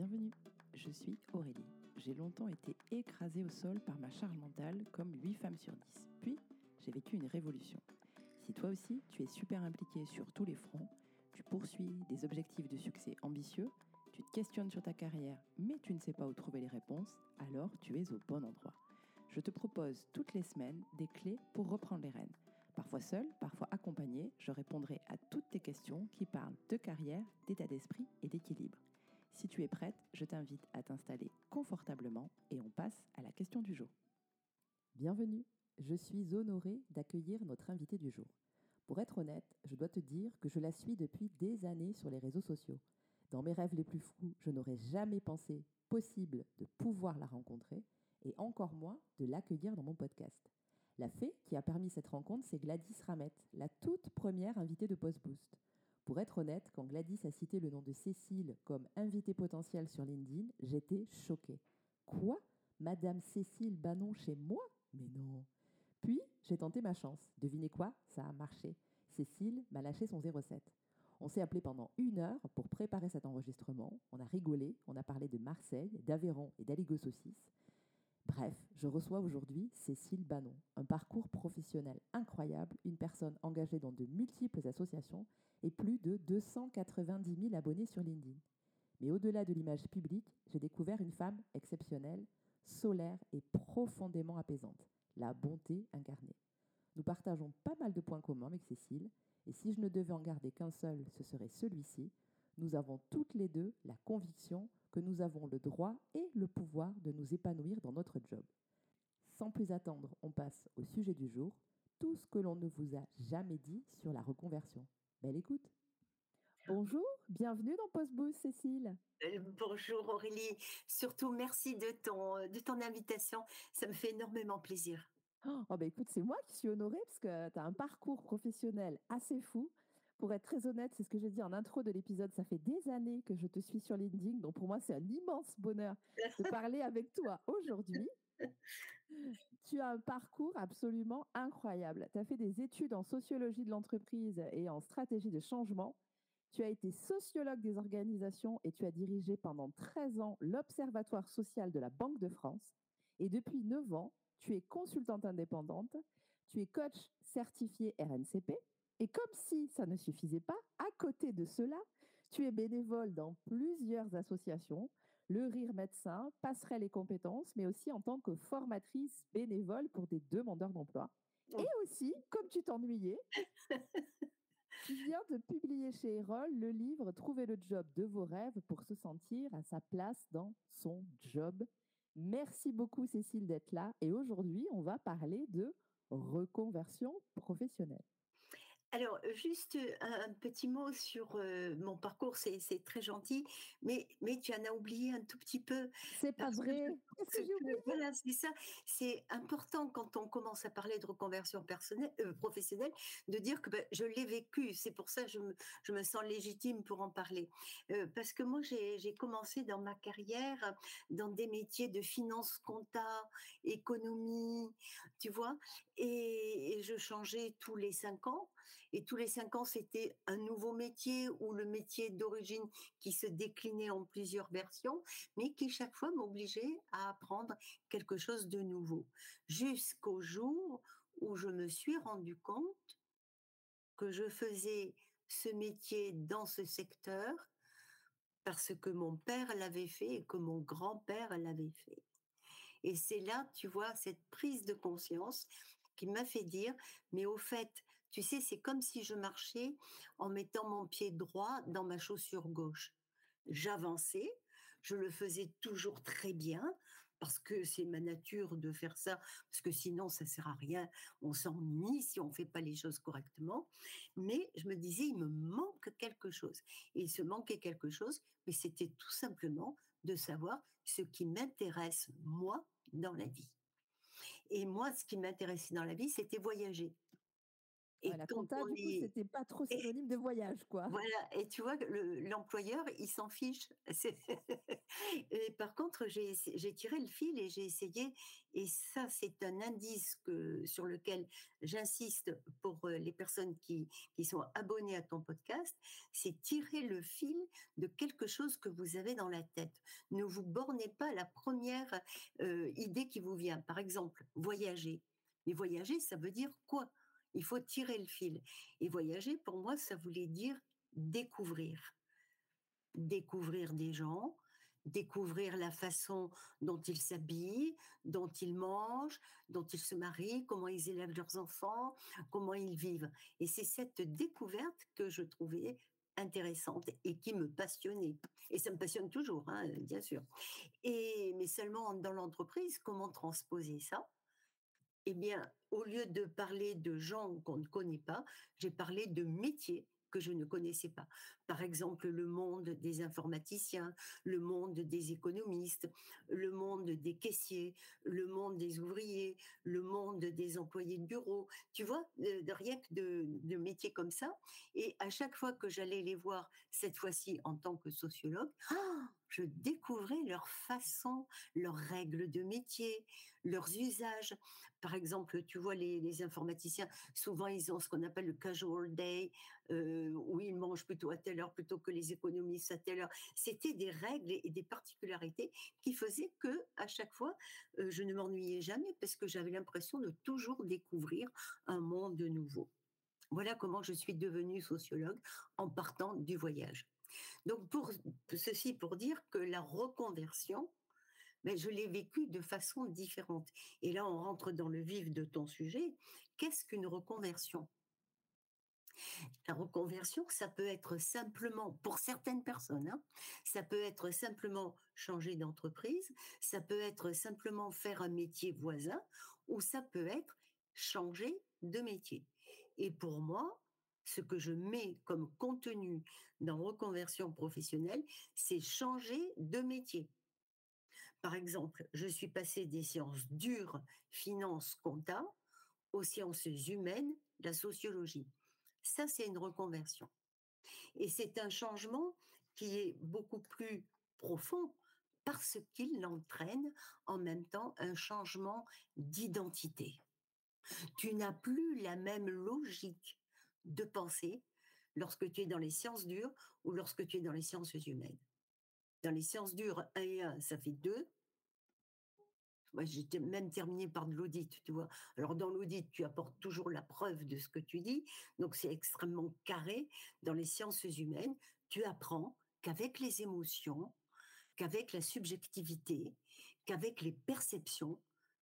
Bienvenue, je suis Aurélie. J'ai longtemps été écrasée au sol par ma charge mentale comme 8 femmes sur 10. Puis, j'ai vécu une révolution. Si toi aussi, tu es super impliqué sur tous les fronts, tu poursuis des objectifs de succès ambitieux, tu te questionnes sur ta carrière, mais tu ne sais pas où trouver les réponses, alors tu es au bon endroit. Je te propose toutes les semaines des clés pour reprendre les rênes. Parfois seul, parfois accompagné, je répondrai à toutes tes questions qui parlent de carrière, d'état d'esprit et d'équilibre. Si tu es prête, je t'invite à t'installer confortablement et on passe à la question du jour. Bienvenue, je suis honorée d'accueillir notre invité du jour. Pour être honnête, je dois te dire que je la suis depuis des années sur les réseaux sociaux. Dans mes rêves les plus fous, je n'aurais jamais pensé possible de pouvoir la rencontrer et encore moins de l'accueillir dans mon podcast. La fée qui a permis cette rencontre, c'est Gladys Ramette, la toute première invitée de Post Boost. Pour être honnête, quand Gladys a cité le nom de Cécile comme invitée potentielle sur LinkedIn, j'étais choquée. Quoi? Madame Cécile Bannon chez moi? Mais non. Puis, j'ai tenté ma chance. Devinez quoi? Ça a marché. Cécile m'a lâché son 07. On s'est appelé pendant une heure pour préparer cet enregistrement. On a rigolé, on a parlé de Marseille, d'Aveyron et d'Aligo Saucisse. Bref, je reçois aujourd'hui Cécile Bannon, un parcours professionnel incroyable, une personne engagée dans de multiples associations et plus de 290 000 abonnés sur LinkedIn. Mais au-delà de l'image publique, j'ai découvert une femme exceptionnelle, solaire et profondément apaisante, la bonté incarnée. Nous partageons pas mal de points communs avec Cécile, et si je ne devais en garder qu'un seul, ce serait celui-ci. Nous avons toutes les deux la conviction que nous avons le droit et le pouvoir de nous épanouir dans notre job. Sans plus attendre, on passe au sujet du jour, tout ce que l'on ne vous a jamais dit sur la reconversion. Belle écoute. Bonjour, bienvenue dans Postboost, Cécile. Euh, bonjour Aurélie, surtout merci de ton, de ton invitation, ça me fait énormément plaisir. Oh, bah écoute, c'est moi qui suis honorée parce que tu as un parcours professionnel assez fou. Pour être très honnête, c'est ce que j'ai dit en intro de l'épisode, ça fait des années que je te suis sur LinkedIn, donc pour moi c'est un immense bonheur de parler avec toi aujourd'hui. tu as un parcours absolument incroyable. Tu as fait des études en sociologie de l'entreprise et en stratégie de changement. Tu as été sociologue des organisations et tu as dirigé pendant 13 ans l'Observatoire social de la Banque de France. Et depuis 9 ans, tu es consultante indépendante, tu es coach certifié RNCP. Et comme si ça ne suffisait pas, à côté de cela, tu es bénévole dans plusieurs associations, le Rire Médecin, Passerelle et Compétences, mais aussi en tant que formatrice bénévole pour des demandeurs d'emploi. Et aussi, comme tu t'ennuyais, tu viens de publier chez Erol le livre Trouver le job de vos rêves pour se sentir à sa place dans son job. Merci beaucoup Cécile d'être là et aujourd'hui on va parler de reconversion professionnelle. Alors, juste un petit mot sur mon parcours, c'est très gentil, mais, mais tu en as oublié un tout petit peu. C'est pas vrai. voilà, c'est ça. C'est important quand on commence à parler de reconversion personnelle, professionnelle, de dire que ben, je l'ai vécu. C'est pour ça que je me, je me sens légitime pour en parler. parce que moi, j'ai commencé dans ma carrière dans des métiers de finance, compta, économie, tu vois, et, et je changeais tous les cinq ans. Et tous les cinq ans, c'était un nouveau métier ou le métier d'origine qui se déclinait en plusieurs versions, mais qui chaque fois m'obligeait à apprendre quelque chose de nouveau. Jusqu'au jour où je me suis rendu compte que je faisais ce métier dans ce secteur parce que mon père l'avait fait et que mon grand-père l'avait fait. Et c'est là, tu vois, cette prise de conscience qui m'a fait dire, mais au fait, tu sais, c'est comme si je marchais en mettant mon pied droit dans ma chaussure gauche. J'avançais, je le faisais toujours très bien parce que c'est ma nature de faire ça, parce que sinon ça sert à rien, on s'ennuie si on fait pas les choses correctement. Mais je me disais, il me manque quelque chose. Et il se manquait quelque chose, mais c'était tout simplement de savoir ce qui m'intéresse moi dans la vie. Et moi, ce qui m'intéressait dans la vie, c'était voyager. Et la compta, du coup, c'était pas trop synonyme de voyage, quoi. Voilà, et tu vois, l'employeur, il s'en fiche. et par contre, j'ai tiré le fil et j'ai essayé, et ça, c'est un indice que, sur lequel j'insiste pour euh, les personnes qui, qui sont abonnées à ton podcast, c'est tirer le fil de quelque chose que vous avez dans la tête. Ne vous bornez pas à la première euh, idée qui vous vient. Par exemple, voyager. Mais voyager, ça veut dire quoi? Il faut tirer le fil. Et voyager, pour moi, ça voulait dire découvrir. Découvrir des gens, découvrir la façon dont ils s'habillent, dont ils mangent, dont ils se marient, comment ils élèvent leurs enfants, comment ils vivent. Et c'est cette découverte que je trouvais intéressante et qui me passionnait. Et ça me passionne toujours, hein, bien sûr. Et mais seulement dans l'entreprise, comment transposer ça? Eh bien, au lieu de parler de gens qu'on ne connaît pas, j'ai parlé de métiers que je ne connaissais pas. Par exemple, le monde des informaticiens, le monde des économistes, le monde des caissiers, le monde des ouvriers, le monde des employés de bureau. Tu vois, de, rien que de, métiers comme ça. Et à chaque fois que j'allais les voir, cette fois-ci en tant que sociologue, ah je découvrais leur façon, leurs règles de métier, leurs usages. Par exemple, tu vois, les, informaticiens, souvent, ils ont ce qu'on appelle le casual day, euh, où ils mangent plutôt à telle heure plutôt que les économistes à telle heure. C'était des règles et des particularités qui faisaient que, à chaque fois, euh, je ne m'ennuyais jamais parce que j'avais l'impression de toujours découvrir un monde nouveau. Voilà comment je suis devenue sociologue en partant du voyage. Donc pour ceci pour dire que la reconversion, ben, je l'ai vécue de façon différente. Et là, on rentre dans le vif de ton sujet. Qu'est-ce qu'une reconversion? La reconversion, ça peut être simplement, pour certaines personnes, hein, ça peut être simplement changer d'entreprise, ça peut être simplement faire un métier voisin, ou ça peut être changer de métier. Et pour moi, ce que je mets comme contenu dans reconversion professionnelle, c'est changer de métier. Par exemple, je suis passée des sciences dures, finance, compta, aux sciences humaines, la sociologie. Ça, c'est une reconversion. Et c'est un changement qui est beaucoup plus profond parce qu'il entraîne en même temps un changement d'identité. Tu n'as plus la même logique de pensée lorsque tu es dans les sciences dures ou lorsque tu es dans les sciences humaines. Dans les sciences dures, 1 et 1, ça fait 2. Moi, j'ai même terminé par de l'audit, tu vois. Alors, dans l'audit, tu apportes toujours la preuve de ce que tu dis. Donc, c'est extrêmement carré. Dans les sciences humaines, tu apprends qu'avec les émotions, qu'avec la subjectivité, qu'avec les perceptions,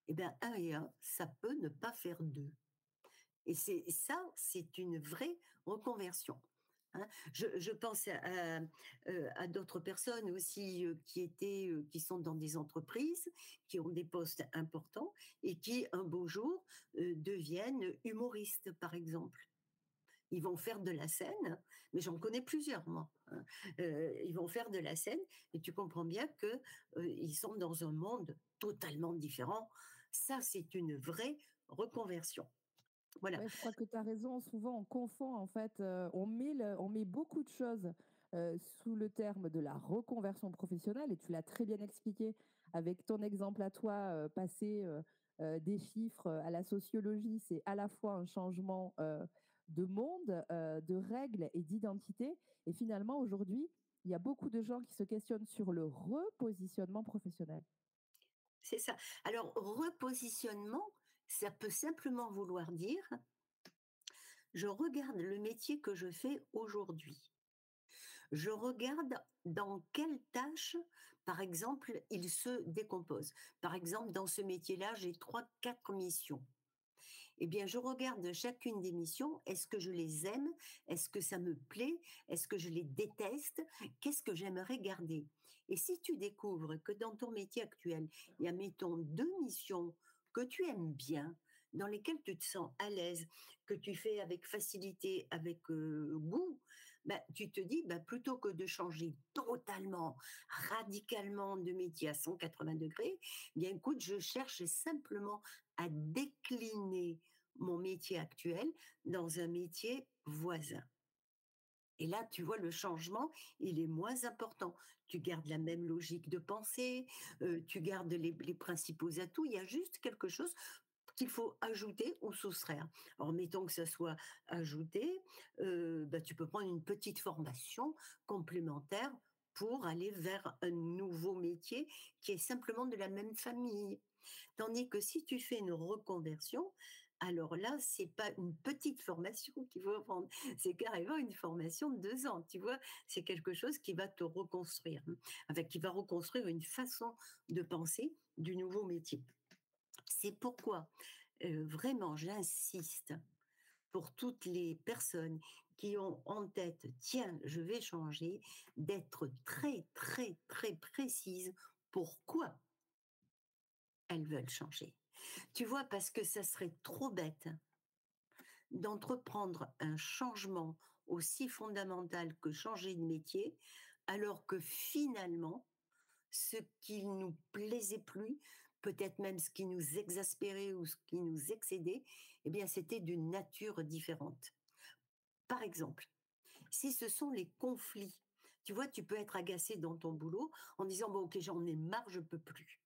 eh bien, 1 et 1, ça peut ne pas faire 2. Et c'est ça, c'est une vraie reconversion. Hein. Je, pense à, euh, à, d'autres personnes aussi qui étaient, qui sont dans des entreprises, qui ont des postes importants et qui un beau jour deviennent humoristes, par exemple. Ils vont faire de la scène, mais j'en connais plusieurs moi. Hein. ils vont faire de la scène et tu comprends bien que ils sont dans un monde totalement différent. Ça, c'est une vraie reconversion je crois que tu as raison. Souvent, on confond, en fait, euh, on, met on met beaucoup de choses euh, sous le terme de la reconversion professionnelle, et tu l'as très bien expliqué avec ton exemple à toi, euh, passer des chiffres à la sociologie, c'est à la fois un changement de monde, de règles et d'identité. Et finalement, aujourd'hui, il y a beaucoup de gens qui se questionnent sur le repositionnement professionnel. C'est ça. Alors, repositionnement, ça peut simplement vouloir dire, je regarde le métier que je fais aujourd'hui. Je regarde dans quelle tâche, par exemple, il se décompose. Par exemple, dans ce métier-là, j'ai trois, quatre missions. Eh bien, je regarde chacune des missions. Est-ce que je les aime? Est-ce que ça me plaît? Est-ce que je les déteste? Qu'est-ce que j'aimerais garder? Et si tu découvres que dans ton métier actuel, il y a, mettons, deux missions que tu aimes bien, dans lesquels tu te sens à l'aise, que tu fais avec facilité, avec goût, bah, tu te dis, bah, plutôt que de changer totalement, radicalement de métier à 180 degrés, bien écoute, je cherche simplement à décliner mon métier actuel dans un métier voisin. Et là, tu vois, le changement, il est moins important. Tu gardes la même logique de pensée, euh, tu gardes les, principaux atouts. Il y a juste quelque chose qu'il faut ajouter ou soustraire. Alors, mettons que ça soit ajouté, euh, bah, tu peux prendre une petite formation complémentaire pour aller vers un nouveau métier qui est simplement de la même famille. Tandis que si tu fais une reconversion, alors là, c'est pas une petite formation qu'il faut prendre, c'est carrément une formation de deux ans, tu vois? C'est quelque chose qui va te reconstruire, hein. qui va reconstruire une façon de penser du nouveau métier. C'est pourquoi, euh, vraiment, j'insiste pour toutes les personnes qui ont en tête, tiens, je vais changer, d'être très, très, très précise pourquoi elles veulent changer. Tu vois, parce que ça serait trop bête d'entreprendre un changement aussi fondamental que changer de métier, alors que finalement, ce qui nous plaisait plus, peut-être même ce qui nous exaspérait ou ce qui nous excédait, eh bien, c'était d'une nature différente. Par exemple, si ce sont les conflits, tu vois, tu peux être agacé dans ton boulot en disant, bon, ok, j'en ai marre, je peux plus.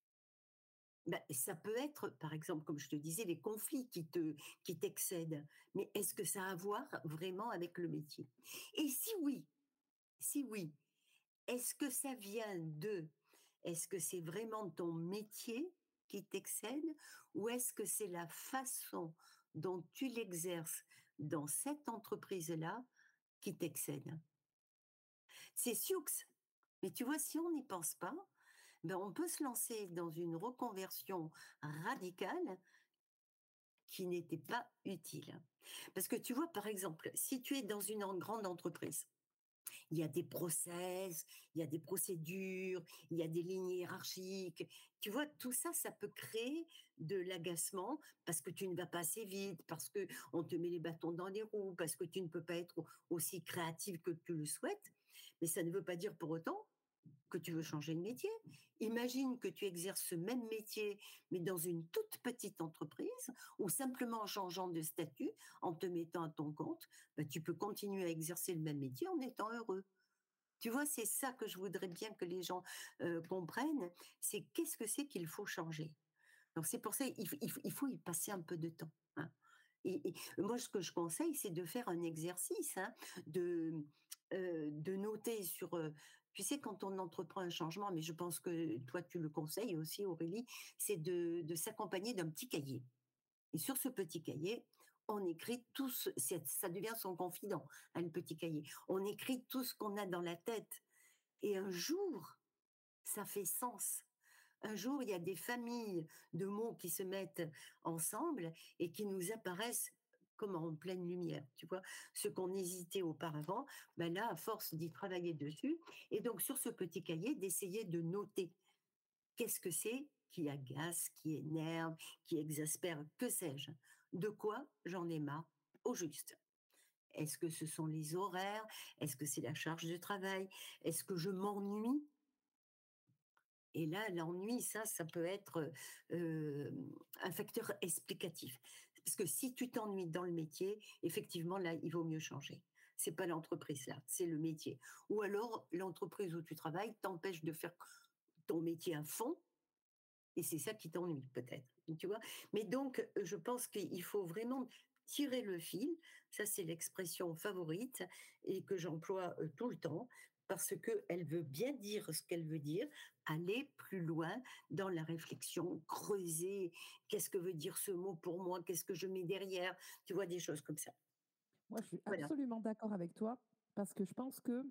Ben, ça peut être, par exemple, comme je te disais, les conflits qui te qui t'excèdent. Mais est-ce que ça a à voir vraiment avec le métier? Et si oui, si oui, est-ce que ça vient de Est-ce que c'est vraiment ton métier qui t'excède ou est-ce que c'est la façon dont tu l'exerces dans cette entreprise-là qui t'excède? C'est sioux. Mais tu vois, si on n'y pense pas, ben, on peut se lancer dans une reconversion radicale qui n'était pas utile. Parce que tu vois, par exemple, si tu es dans une grande entreprise, il y a des process, il y a des procédures, il y a des lignes hiérarchiques. Tu vois, tout ça, ça peut créer de l'agacement parce que tu ne vas pas assez vite, parce que on te met les bâtons dans les roues, parce que tu ne peux pas être aussi créative que tu le souhaites. Mais ça ne veut pas dire pour autant que tu veux changer de métier. Imagine que tu exerces ce même métier, mais dans une toute petite entreprise, ou simplement en changeant de statut, en te mettant à ton compte, bah, tu peux continuer à exercer le même métier en étant heureux. Tu vois, c'est ça que je voudrais bien que les gens euh, comprennent, c'est qu'est-ce que c'est qu'il faut changer. Donc c'est pour ça il, faut y passer un peu de temps. Hein. Et, moi, ce que je conseille, c'est de faire un exercice, hein, de, euh, de sur, euh, tu sais, quand on entreprend un changement, mais je pense que toi, tu le conseilles aussi, Aurélie, c'est de, s'accompagner d'un petit cahier. Et sur ce petit cahier, on écrit tout ça devient son confident, un hein, petit cahier. On écrit tout ce qu'on a dans la tête. Et un jour, ça fait sens. Un jour, il y a des familles de mots qui se mettent ensemble et qui nous apparaissent en pleine lumière, tu vois. Ce qu'on hésitait auparavant, ben là, à force d'y travailler dessus, et donc sur ce petit cahier, d'essayer de noter qu'est-ce que c'est qui agace, qui énerve, qui exaspère, que sais-je De quoi j'en ai marre au juste Est-ce que ce sont les horaires? Est-ce que c'est la charge de travail? Est-ce que je m'ennuie? Et là, l'ennui, ça, ça peut être euh, un facteur explicatif. Parce que si tu t'ennuies dans le métier, effectivement, là, il vaut mieux changer. C'est pas l'entreprise là, c'est le métier. Ou alors l'entreprise où tu travailles t'empêche de faire ton métier à fond, et c'est ça qui t'ennuie peut-être. Tu vois? Mais donc, je pense qu'il faut vraiment tirer le fil. Ça, c'est l'expression favorite et que j'emploie euh, tout le temps parce qu'elle veut bien dire ce qu'elle veut dire, aller plus loin dans la réflexion, creuser, qu'est-ce que veut dire ce mot pour moi, qu'est-ce que je mets derrière, tu vois, des choses comme ça. Moi, je suis absolument d'accord avec toi, parce que je pense que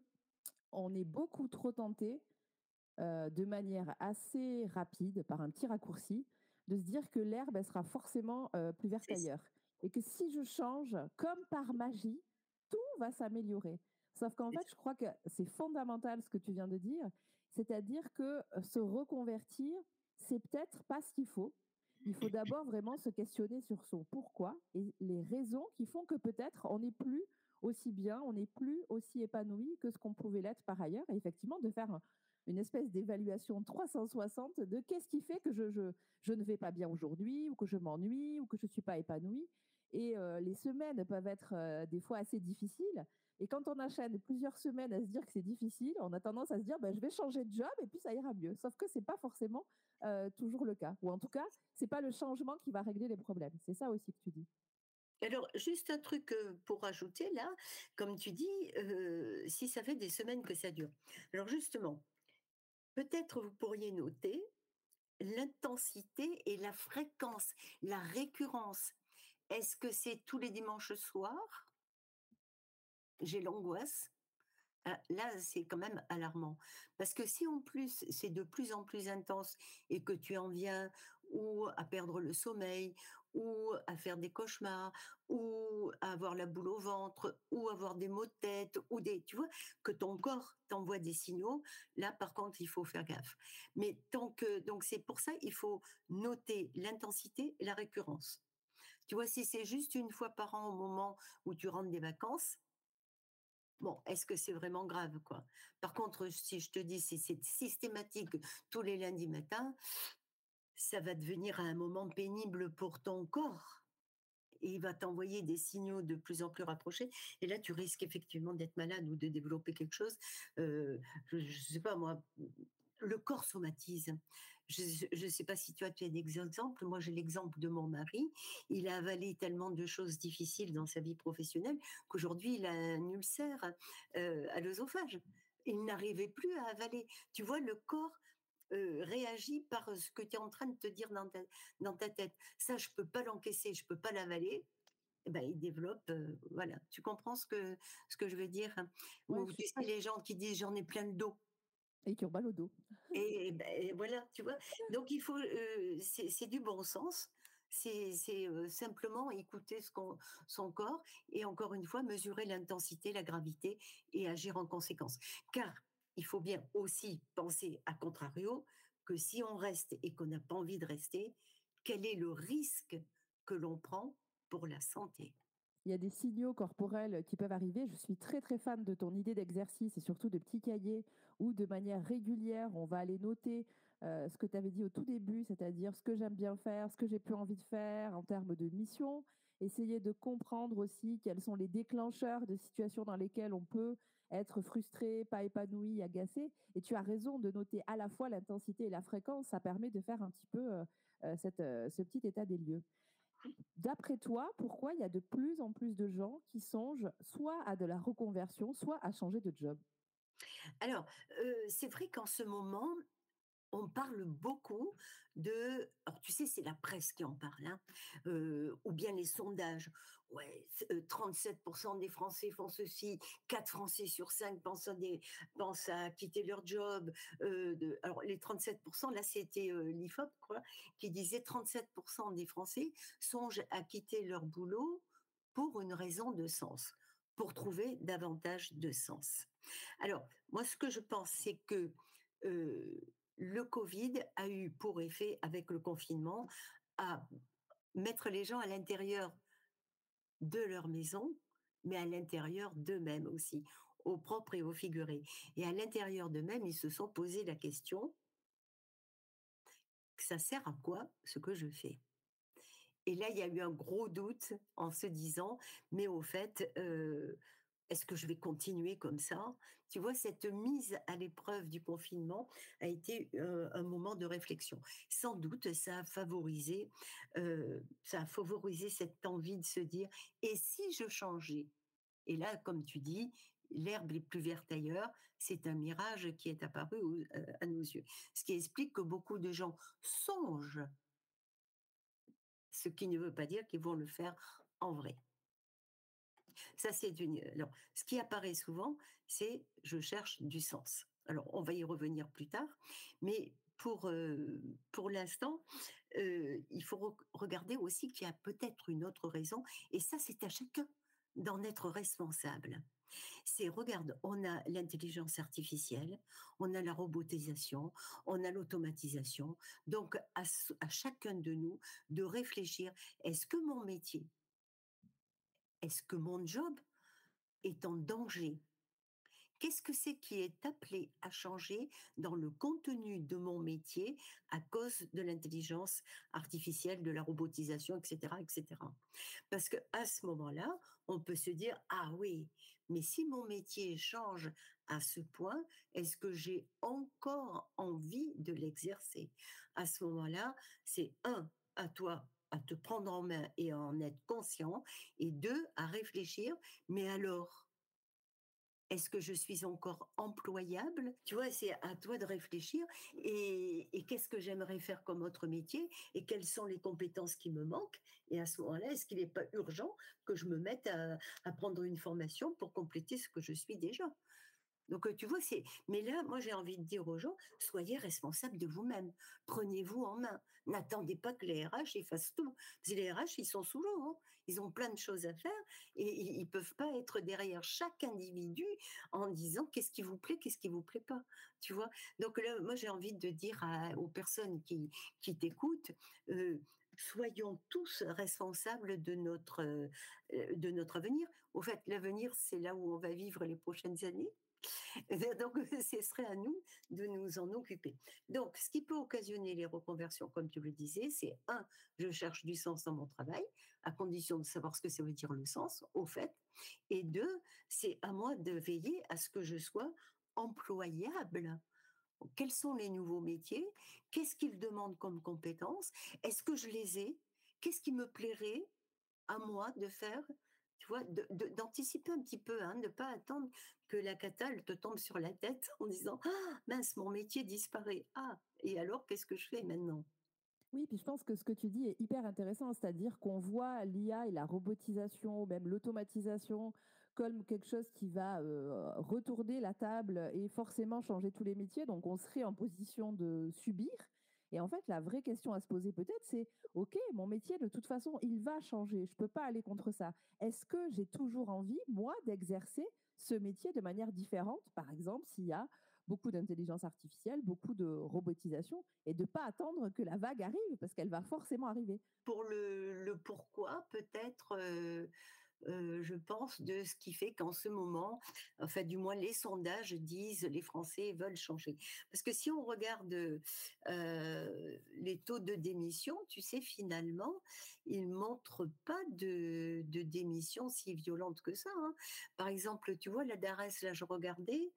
on est beaucoup trop tenté, euh, de manière assez rapide, par un petit raccourci, de se dire que l'herbe, elle sera forcément euh, plus verte ailleurs. Et que si je change, comme par magie, tout va s'améliorer. Sauf qu'en fait, je crois que c'est fondamental ce que tu viens de dire, c'est-à-dire que se reconvertir, c'est peut-être pas ce qu'il faut. Il faut d'abord vraiment se questionner sur son pourquoi et les raisons qui font que peut-être on n'est plus aussi bien, on n'est plus aussi épanoui que ce qu'on pouvait l'être par ailleurs. Et effectivement, de faire une espèce d'évaluation 360 de qu'est-ce qui fait que je, je, je ne vais pas bien aujourd'hui, ou que je m'ennuie, ou que je ne suis pas épanouie. et les semaines peuvent être des fois assez difficiles. Et quand on enchaîne plusieurs semaines à se dire que c'est difficile, on a tendance à se dire bah, je vais changer de job et puis ça ira mieux. Sauf que ce n'est pas forcément toujours le cas. Ou en tout cas, ce n'est pas le changement qui va régler les problèmes. C'est ça aussi que tu dis. Alors, juste un truc pour ajouter là, comme tu dis, si ça fait des semaines que ça dure. Alors justement, peut-être vous pourriez noter l'intensité et la fréquence, la récurrence. Est-ce que c'est tous les dimanches soirs J'ai l'angoisse. Ah, là, c'est quand même alarmant. Parce que si en plus c'est de plus en plus intense et que tu en viens ou à perdre le sommeil, ou à faire des cauchemars, ou à avoir la boule au ventre, ou avoir des maux de tête, ou des, tu vois, que ton corps t'envoie des signaux. Là, par contre, il faut faire gaffe. Mais tant que, donc c'est pour ça, il faut noter l'intensité et la récurrence. Tu vois, si c'est juste une fois par an au moment où tu rentres des vacances, Bon, est-ce que c'est vraiment grave, quoi? Par contre, si je te dis si c'est systématique tous les lundis matins, ça va devenir un moment pénible pour ton corps. Il va t'envoyer des signaux de plus en plus rapprochés. Et là, tu risques effectivement d'être malade ou de développer quelque chose. Euh, je ne sais pas, moi, le corps somatise. Je ne sais pas si tu as, tu as des exemples. Moi, j'ai l'exemple de mon mari. Il a avalé tellement de choses difficiles dans sa vie professionnelle qu'aujourd'hui, il a un ulcère euh, à l'œsophage. Il n'arrivait plus à avaler. Tu vois, le corps euh, réagit par ce que tu es en train de te dire dans ta, dans ta tête. Ça, je peux pas l'encaisser, je peux pas l'avaler. Eh ben, il développe, euh, voilà. Tu comprends ce que, ce que je veux dire? Ou tu sais, les gens qui disent j'en ai plein de dos. Et qui ont mal au dos. Et, ben, voilà, tu vois. Donc, il faut, euh, c'est du bon sens. C'est simplement écouter son corps et encore une fois mesurer l'intensité, la gravité et agir en conséquence. Car il faut bien aussi penser à contrario que si on reste et qu'on n'a pas envie de rester, quel est le risque que l'on prend pour la santé? Il y a des signaux corporels qui peuvent arriver. Je suis très très fan de ton idée d'exercice et surtout de petits cahiers où de manière régulière, on va aller noter euh, ce que tu avais dit au tout début, c'est-à-dire ce que j'aime bien faire, ce que j'ai plus envie de faire en termes de mission. Essayer de comprendre aussi quels sont les déclencheurs de situations dans lesquelles on peut être frustré, pas épanoui, agacé. Et tu as raison de noter à la fois l'intensité et la fréquence. Ça permet de faire un petit peu euh, euh, ce petit état des lieux. D'après toi, pourquoi il y a de plus en plus de gens qui songent soit à de la reconversion, soit à changer de job? Alors, c'est vrai qu'en ce moment, on parle beaucoup de, alors tu sais, c'est la presse qui en parle, hein, ou bien les sondages. Ouais, 37% des Français font ceci, 4 Français sur 5 pensent à, quitter leur job. de, alors les 37%, là c'était l'IFOP, quoi, qui disait 37% des Français songent à quitter leur boulot pour une raison de sens, pour trouver davantage de sens. Alors, moi, ce que je pense, c'est que le Covid a eu pour effet, avec le confinement, à mettre les gens à l'intérieur de leur maison, mais à l'intérieur d'eux-mêmes aussi, au propre et au figuré. Et à l'intérieur d'eux-mêmes, ils se sont posé la question, ça sert à quoi ce que je fais? Et là, il y a eu un gros doute en se disant, mais au fait, euh, est-ce que je vais continuer comme ça? Tu vois, cette mise à l'épreuve du confinement a été un moment de réflexion. Sans doute, ça a favorisé, ça a favorisé cette envie de se dire et si je changeais? Et là, comme tu dis, l'herbe est plus verte ailleurs. C'est un mirage qui est apparu à nos yeux, ce qui explique que beaucoup de gens songent, ce qui ne veut pas dire qu'ils vont le faire en vrai. Ça, c'est ce qui apparaît souvent, c'est je cherche du sens. Alors, on va y revenir plus tard, mais pour, pour l'instant, il faut regarder aussi qu'il y a peut-être une autre raison, et ça, c'est à chacun d'en être responsable. C'est, regarde, on a l'intelligence artificielle, on a la robotisation, on a l'automatisation. Donc, à chacun de nous de réfléchir, est-ce que mon métier, est-ce que mon job est en danger? Qu'est-ce que c'est qui est appelé à changer dans le contenu de mon métier à cause de l'intelligence artificielle, de la robotisation, etc., etc. Parce que à ce moment-là, on peut se dire ah oui, mais si mon métier change à ce point, est-ce que j'ai encore envie de l'exercer À ce moment-là, c'est un à toi à te prendre en main et en être conscient, et deux, à réfléchir, mais alors, est-ce que je suis encore employable? Tu vois, c'est à toi de réfléchir. Et, qu'est-ce que j'aimerais faire comme autre métier Et quelles sont les compétences qui me manquent Et à ce moment-là, est-ce qu'il n'est pas urgent que je me mette à prendre une formation pour compléter ce que je suis déjà? Donc, tu vois, c'est. Mais là, moi, j'ai envie de dire aux gens, soyez responsables de vous-même. Prenez-vous en main. N'attendez pas que les RH ils fassent tout. Parce que les RH, ils sont sous l'eau. Hein. Ils ont plein de choses à faire et ils peuvent pas être derrière chaque individu en disant qu'est-ce qui vous plaît, qu'est-ce qui vous plaît pas. Tu vois? Donc là, moi, j'ai envie de dire aux personnes qui, qui t'écoutent. soyons tous responsables de notre, de notre avenir. Au fait, l'avenir, c'est là où on va vivre les prochaines années. Donc, ce serait à nous de nous en occuper. Donc, ce qui peut occasionner les reconversions, comme tu le disais, c'est un, je cherche du sens dans mon travail, à condition de savoir ce que ça veut dire le sens, au fait. Et deux, c'est à moi de veiller à ce que je sois employable. Quels sont les nouveaux métiers? Qu'est-ce qu'ils demandent comme compétences? Est-ce que je les ai? Qu'est-ce qui me plairait à moi de faire tu vois, d'anticiper un petit peu, hein, ne pas attendre que la catale te tombe sur la tête en disant ah mince mon métier disparaît ah et alors qu'est-ce que je fais maintenant? Oui, puis je pense que ce que tu dis est hyper intéressant, c'est-à-dire qu'on voit l'IA et la robotisation, même l'automatisation, comme quelque chose qui va euh, retourner la table et forcément changer tous les métiers. Donc, on serait en position de subir. Et en fait, la vraie question à se poser peut-être, c'est, OK, mon métier, de toute façon, il va changer. Je ne peux pas aller contre ça. Est-ce que j'ai toujours envie, moi, d'exercer ce métier de manière différente? Par exemple, s'il y a beaucoup d'intelligence artificielle, beaucoup de robotisation, et de ne pas attendre que la vague arrive, parce qu'elle va forcément arriver. Pour le, pourquoi, peut-être... Euh, je pense, de ce qui fait qu'en ce moment, enfin du moins les sondages disent les Français veulent changer. Parce que si on regarde les taux de démission, tu sais, finalement, ils montrent pas de, démission si violente que ça. Hein. Par exemple, tu vois, la DARES, là je regardais,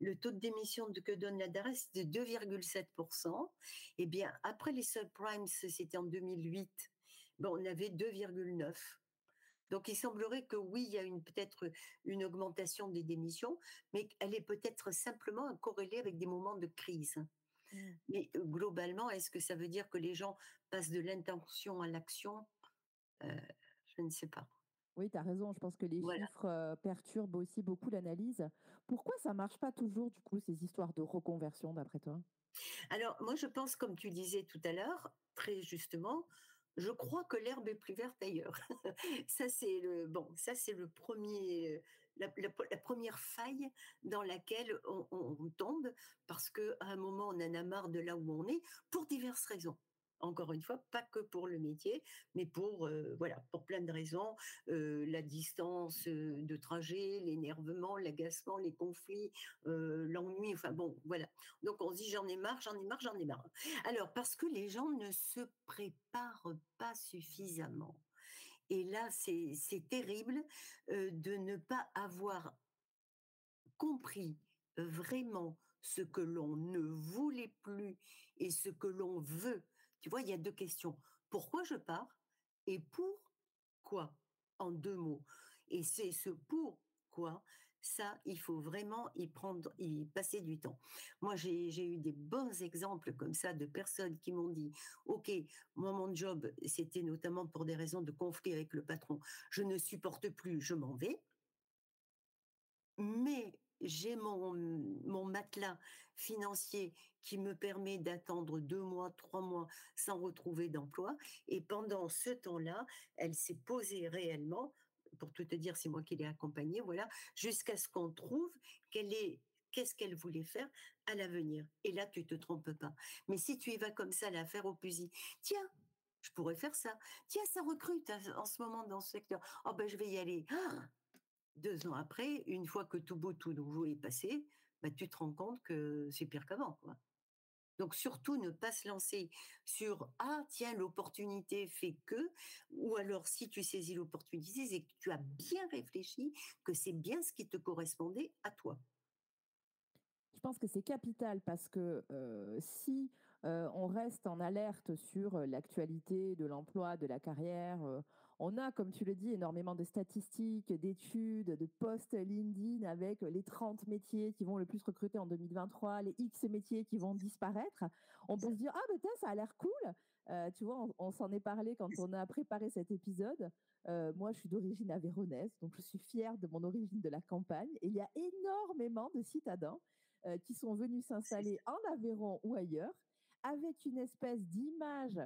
le taux de démission que donne la DARES, de 2,7%. Eh bien, après les subprimes, c'était en 2008, bon, on avait 2,9%. Donc il semblerait que oui, il y a une peut-être une augmentation des démissions, mais elle est peut-être simplement corrélée avec des moments de crise. Mmh. Mais globalement, est-ce que ça veut dire que les gens passent de l'intention à l'action? Je ne sais pas. Oui, tu as raison. Je pense que les chiffres perturbent aussi beaucoup l'analyse. Pourquoi ça marche pas toujours, du coup, ces histoires de reconversion, d'après toi? Alors, moi, je pense, comme tu disais tout à l'heure, très justement, je crois que l'herbe est plus verte ailleurs. ça c'est le bon, ça c'est le premier, la, première faille dans laquelle on, tombe parce que à un moment on en a marre de là où on est pour diverses raisons encore une fois, pas que pour le métier, mais pour euh, voilà, pour plein de raisons, euh, la distance euh, de trajet, l'énervement, l'agacement, les conflits, l'ennui, enfin bon, voilà. Donc on se dit j'en ai marre, j'en ai marre, j'en ai marre. Alors parce que les gens ne se préparent pas suffisamment. Et là, c'est terrible de ne pas avoir compris vraiment ce que l'on ne voulait plus et ce que l'on veut tu vois, il y a deux questions. Pourquoi je pars et pourquoi en deux mots? Et c'est ce pourquoi ça, il faut vraiment y prendre, y passer du temps. Moi, j'ai eu des bons exemples comme ça de personnes qui m'ont dit, OK, moi, mon job, c'était notamment pour des raisons de conflit avec le patron. Je ne supporte plus, je m'en vais. Mais j'ai mon, mon matelas financier qui me permet d'attendre deux mois, trois mois sans retrouver d'emploi. Et pendant ce temps-là, elle s'est posée réellement, pour tout te dire, c'est moi qui l'ai accompagnée, voilà, jusqu'à ce qu'on trouve qu'elle est qu'est-ce qu'elle voulait faire à l'avenir. Et là, tu te trompes pas. Mais si tu y vas comme ça, la faire au fusil, tiens, je pourrais faire ça. Tiens, ça recrute en ce moment dans ce secteur. Oh ben, je vais y aller. Ah deux ans après, une fois que tout beau, tout nouveau est passé, bah, tu te rends compte que c'est pire qu'avant. Donc surtout ne pas se lancer sur ah tiens l'opportunité fait que ou alors si tu saisis l'opportunité c'est que tu as bien réfléchi que c'est bien ce qui te correspondait à toi. Je pense que c'est capital parce que euh, si euh, on reste en alerte sur l'actualité de l'emploi, de la carrière, euh, on a, comme tu le dis, énormément de statistiques, d'études, de posts LinkedIn avec les 30 métiers qui vont le plus recruter en 2023, les X métiers qui vont disparaître. On peut se dire, ah, ben, ça a l'air cool. Euh, tu vois, on, s'en est parlé quand on a préparé cet épisode. Euh, moi, je suis d'origine avéronaise, donc je suis fière de mon origine de la campagne. Et il y a énormément de citadins euh, qui sont venus s'installer en Aveyron ou ailleurs avec une espèce d'image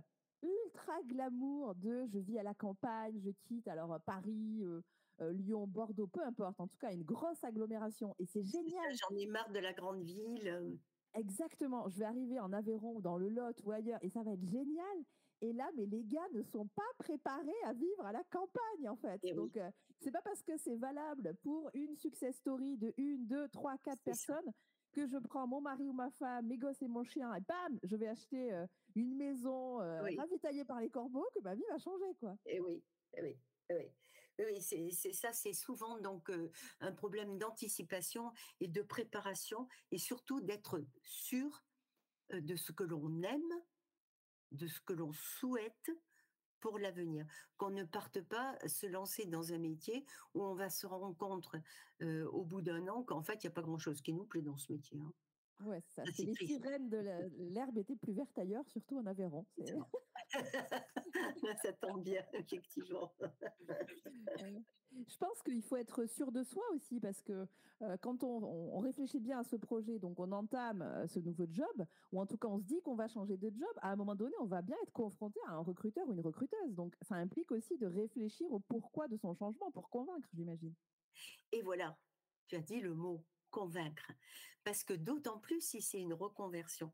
ultra glamour de je vis à la campagne, je quitte alors euh, Paris, euh, euh, Lyon, Bordeaux, peu importe, en tout cas une grosse agglomération. Et c'est génial. J'en ai marre de la grande ville. Exactement. Je vais arriver en Aveyron ou dans le Lot ou ailleurs et ça va être génial. Et là, mais les gars ne sont pas préparés à vivre à la campagne, en fait. Donc, c'est pas parce que c'est valable pour une success story de une, deux, trois, quatre personnes que je prends mon mari ou ma femme, mes gosses et mon chien, et bam, je vais acheter euh, une maison euh, ravitaillée par les corbeaux, que ma vie va changer, quoi. Et oui, et oui, oui. Oui, c'est ça, c'est souvent donc euh, un problème d'anticipation et de préparation, et surtout d'être sûr de ce que l'on aime, de ce que l'on souhaite, pour l'avenir, qu'on ne parte pas se lancer dans un métier où on va se rendre compte au bout d'un an qu'en fait, il n'y a pas grand-chose qui nous plaît dans ce métier. Hein. Ouais, ça. C'est les sirènes de l'herbe était plus verte ailleurs, surtout en Aveyron. ça tombe bien, effectivement. Je pense qu'il faut être sûr de soi aussi, parce que euh, quand on, réfléchit bien à ce projet, donc on entame euh, ce nouveau job, ou en tout cas on se dit qu'on va changer de job, à un moment donné, on va bien être confronté à un recruteur ou une recruteuse. Donc ça implique aussi de réfléchir au pourquoi de son changement pour convaincre, j'imagine. Et voilà, tu as dit le mot convaincre. Parce que d'autant plus si c'est une reconversion.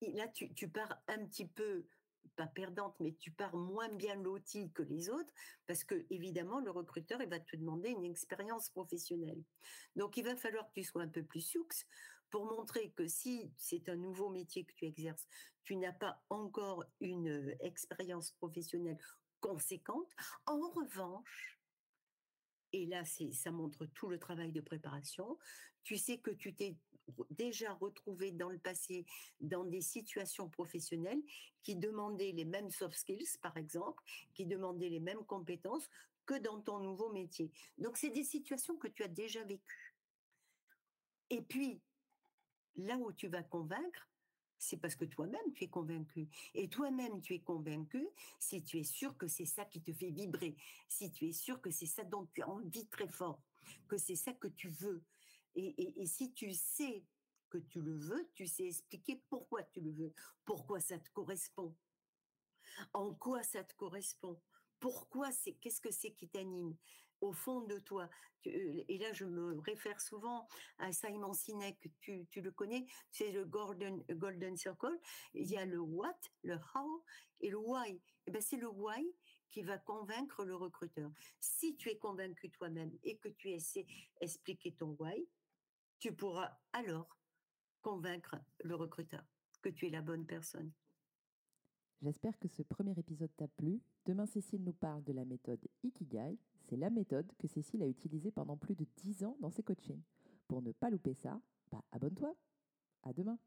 là, tu, pars un petit peu, pas perdante, mais tu pars moins bien loti que les autres, parce que évidemment, le recruteur, il va te demander une expérience professionnelle. Donc, il va falloir que tu sois un peu plus sioux pour montrer que si c'est un nouveau métier que tu exerces, tu n'as pas encore une euh, expérience professionnelle conséquente. En revanche, et là, ça montre tout le travail de préparation. Tu sais que tu t'es déjà retrouvé dans le passé dans des situations professionnelles qui demandaient les mêmes soft skills, par exemple, qui demandaient les mêmes compétences que dans ton nouveau métier. Donc, c'est des situations que tu as déjà vécues. Et puis, là où tu vas convaincre, c'est parce que toi-même tu es convaincu. Et toi-même tu es convaincu si tu es sûr que c'est ça qui te fait vibrer, si tu es sûr que c'est ça dont tu as envie très fort, que c'est ça que tu veux. Et, si tu sais que tu le veux, tu sais expliquer pourquoi tu le veux, pourquoi ça te correspond, en quoi ça te correspond, pourquoi c'est, qu'est-ce que c'est qui t'anime? Au fond de toi. Euh, et là, je me réfère souvent à Simon Sinek, tu, le connais, c'est le Golden, Golden Circle. Il y a le what, le how et le why. Eh ben, c'est le why qui va convaincre le recruteur. Si tu es convaincu toi-même et que tu essaies d'expliquer ton why, tu pourras alors convaincre le recruteur que tu es la bonne personne. J'espère que ce premier épisode t'a plu. Demain, Cécile nous parle de la méthode Ikigai. C'est la méthode que Cécile a utilisée pendant plus de 10 ans dans ses coachings. Pour ne pas louper ça, bah, abonne-toi. À demain.